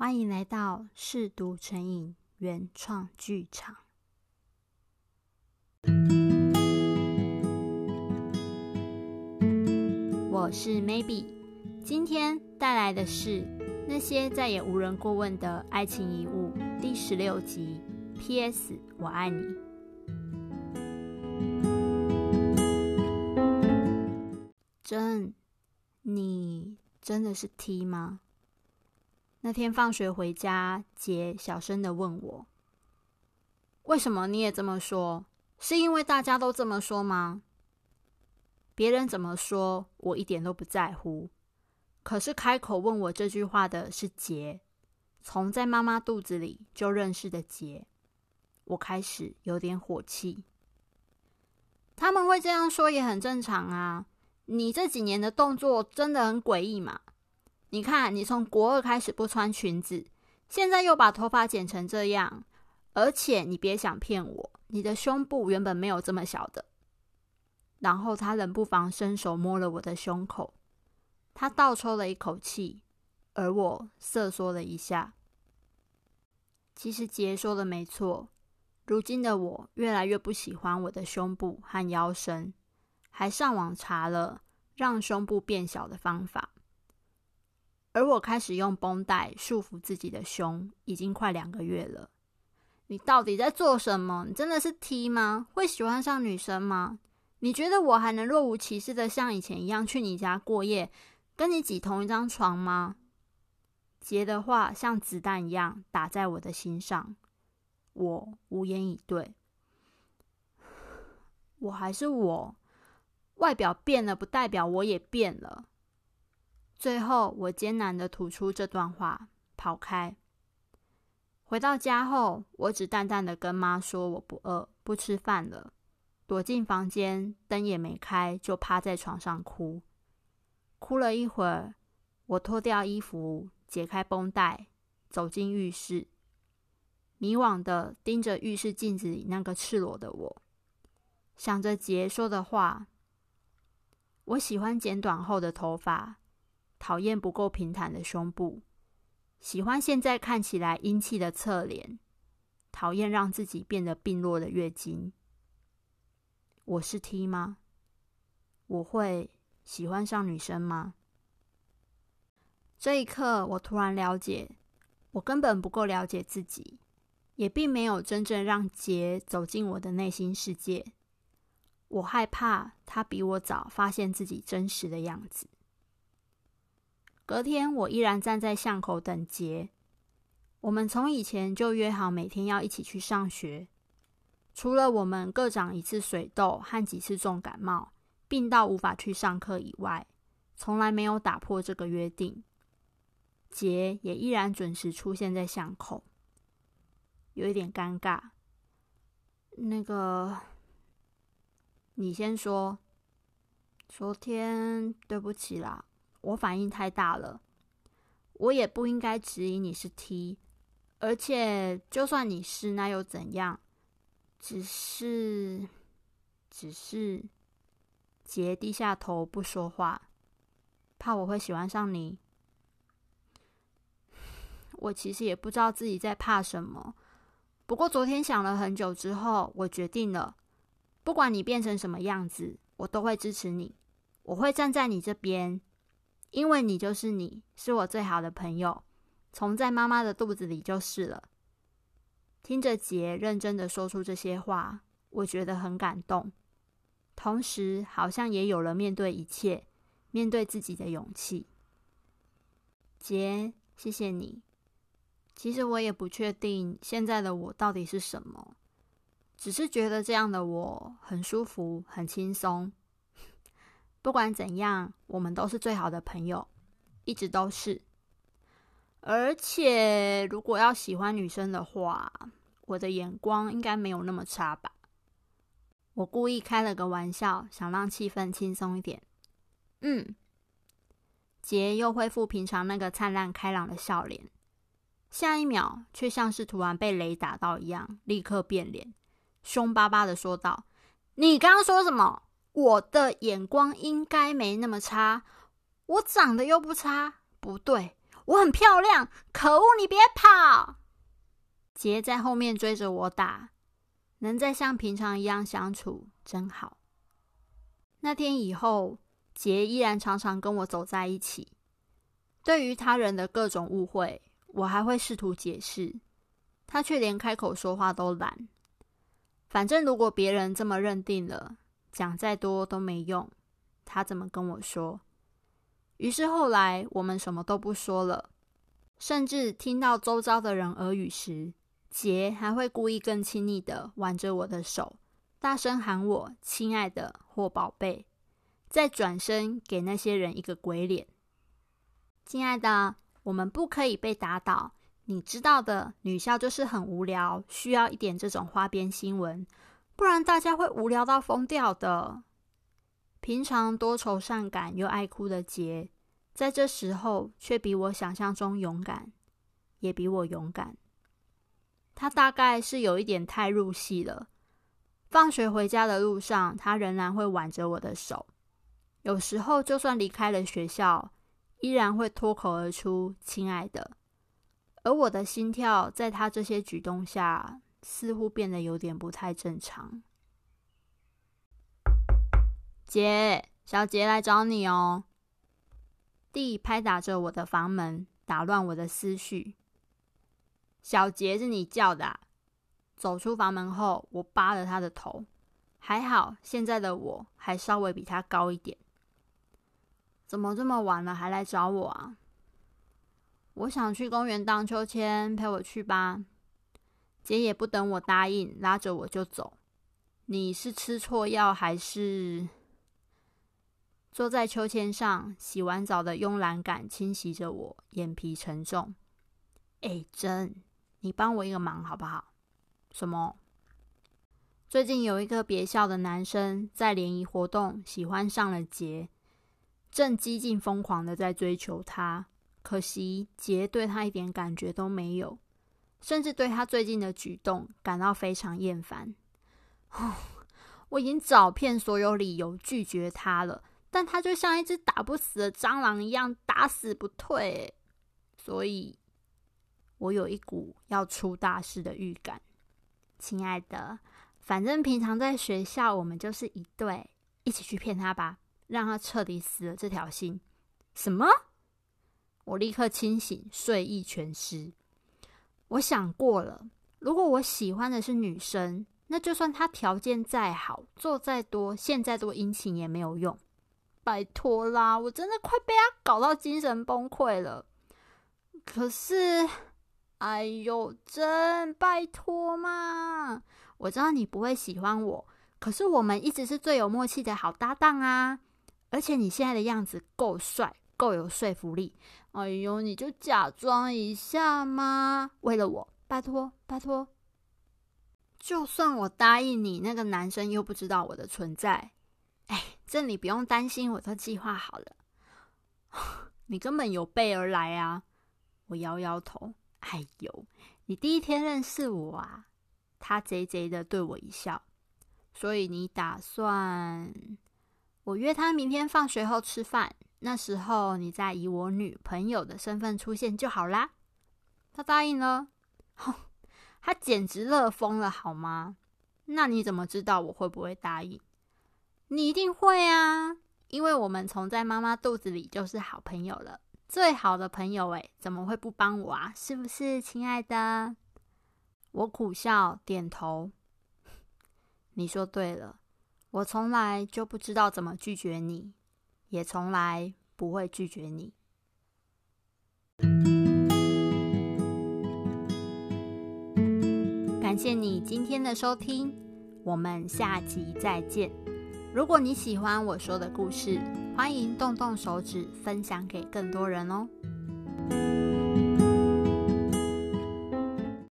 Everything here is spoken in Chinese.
欢迎来到试读成瘾原创剧场。我是 Maybe，今天带来的是那些再也无人过问的爱情遗物第十六集。P.S. 我爱你。真，你真的是 T 吗？那天放学回家，杰小声的问我：“为什么你也这么说？是因为大家都这么说吗？”别人怎么说，我一点都不在乎。可是开口问我这句话的是杰，从在妈妈肚子里就认识的杰。我开始有点火气。他们会这样说也很正常啊。你这几年的动作真的很诡异嘛？你看，你从国二开始不穿裙子，现在又把头发剪成这样，而且你别想骗我，你的胸部原本没有这么小的。然后他冷不防伸手摸了我的胸口，他倒抽了一口气，而我瑟缩了一下。其实杰说的没错，如今的我越来越不喜欢我的胸部和腰身，还上网查了让胸部变小的方法。而我开始用绷带束缚自己的胸，已经快两个月了。你到底在做什么？你真的是 T 吗？会喜欢上女生吗？你觉得我还能若无其事的像以前一样去你家过夜，跟你挤同一张床吗？杰的话像子弹一样打在我的心上，我无言以对。我还是我，外表变了不代表我也变了。最后，我艰难的吐出这段话，跑开。回到家后，我只淡淡的跟妈说我不饿，不吃饭了，躲进房间，灯也没开，就趴在床上哭。哭了一会儿，我脱掉衣服，解开绷带，走进浴室，迷惘的盯着浴室镜子里那个赤裸的我，想着杰说的话：我喜欢剪短后的头发。讨厌不够平坦的胸部，喜欢现在看起来英气的侧脸，讨厌让自己变得病弱的月经。我是 T 吗？我会喜欢上女生吗？这一刻，我突然了解，我根本不够了解自己，也并没有真正让杰走进我的内心世界。我害怕他比我早发现自己真实的样子。隔天，我依然站在巷口等杰。我们从以前就约好每天要一起去上学。除了我们各长一次水痘和几次重感冒，病到无法去上课以外，从来没有打破这个约定。杰也依然准时出现在巷口。有一点尴尬。那个，你先说。昨天，对不起啦。我反应太大了，我也不应该质疑你是 T，而且就算你是，那又怎样？只是，只是，杰低下头不说话，怕我会喜欢上你。我其实也不知道自己在怕什么，不过昨天想了很久之后，我决定了，不管你变成什么样子，我都会支持你，我会站在你这边。因为你就是你，是我最好的朋友，从在妈妈的肚子里就是了。听着杰认真的说出这些话，我觉得很感动，同时好像也有了面对一切、面对自己的勇气。杰，谢谢你。其实我也不确定现在的我到底是什么，只是觉得这样的我很舒服、很轻松。不管怎样，我们都是最好的朋友，一直都是。而且，如果要喜欢女生的话，我的眼光应该没有那么差吧？我故意开了个玩笑，想让气氛轻松一点。嗯，杰又恢复平常那个灿烂开朗的笑脸，下一秒却像是突然被雷打到一样，立刻变脸，凶巴巴的说道：“你刚刚说什么？”我的眼光应该没那么差，我长得又不差，不对，我很漂亮，可恶，你别跑！杰在后面追着我打，能再像平常一样相处真好。那天以后，杰依然常常跟我走在一起。对于他人的各种误会，我还会试图解释，他却连开口说话都懒。反正如果别人这么认定了，讲再多都没用。他怎么跟我说？于是后来我们什么都不说了，甚至听到周遭的人耳语时，杰还会故意更亲昵的挽着我的手，大声喊我“亲爱的”或“宝贝”，再转身给那些人一个鬼脸。亲爱的，我们不可以被打倒。你知道的，女校就是很无聊，需要一点这种花边新闻，不然大家会无聊到疯掉的。平常多愁善感又爱哭的杰，在这时候却比我想象中勇敢，也比我勇敢。他大概是有一点太入戏了。放学回家的路上，他仍然会挽着我的手，有时候就算离开了学校。依然会脱口而出“亲爱的”，而我的心跳在他这些举动下，似乎变得有点不太正常。姐，小杰来找你哦。弟拍打着我的房门，打乱我的思绪。小杰是你叫的？走出房门后，我扒了他的头，还好现在的我还稍微比他高一点。怎么这么晚了还来找我啊？我想去公园荡秋千，陪我去吧。姐也不等我答应，拉着我就走。你是吃错药还是？坐在秋千上，洗完澡的慵懒感侵袭着我，眼皮沉重。哎，真，你帮我一个忙好不好？什么？最近有一个别校的男生在联谊活动喜欢上了杰。正激进疯狂的在追求她，可惜杰对她一点感觉都没有，甚至对他最近的举动感到非常厌烦。我已经找遍所有理由拒绝他了，但他就像一只打不死的蟑螂一样，打死不退。所以，我有一股要出大事的预感。亲爱的，反正平常在学校我们就是一对，一起去骗他吧。让他彻底死了这条心。什么？我立刻清醒，睡意全失。我想过了，如果我喜欢的是女生，那就算她条件再好，做再多，现在多殷勤也没有用。拜托啦，我真的快被他搞到精神崩溃了。可是，哎呦，真拜托嘛！我知道你不会喜欢我，可是我们一直是最有默契的好搭档啊。而且你现在的样子够帅，够有说服力。哎呦，你就假装一下嘛！为了我，拜托拜托。就算我答应你，那个男生又不知道我的存在。哎，这你不用担心，我都计划好了。你根本有备而来啊！我摇摇头。哎呦，你第一天认识我啊？他贼贼的对我一笑。所以你打算？我约他明天放学后吃饭，那时候你再以我女朋友的身份出现就好啦。他答应了，哼他简直乐疯了，好吗？那你怎么知道我会不会答应？你一定会啊，因为我们从在妈妈肚子里就是好朋友了，最好的朋友诶，怎么会不帮我啊？是不是，亲爱的？我苦笑点头，你说对了。我从来就不知道怎么拒绝你，也从来不会拒绝你。感谢你今天的收听，我们下集再见。如果你喜欢我说的故事，欢迎动动手指分享给更多人哦。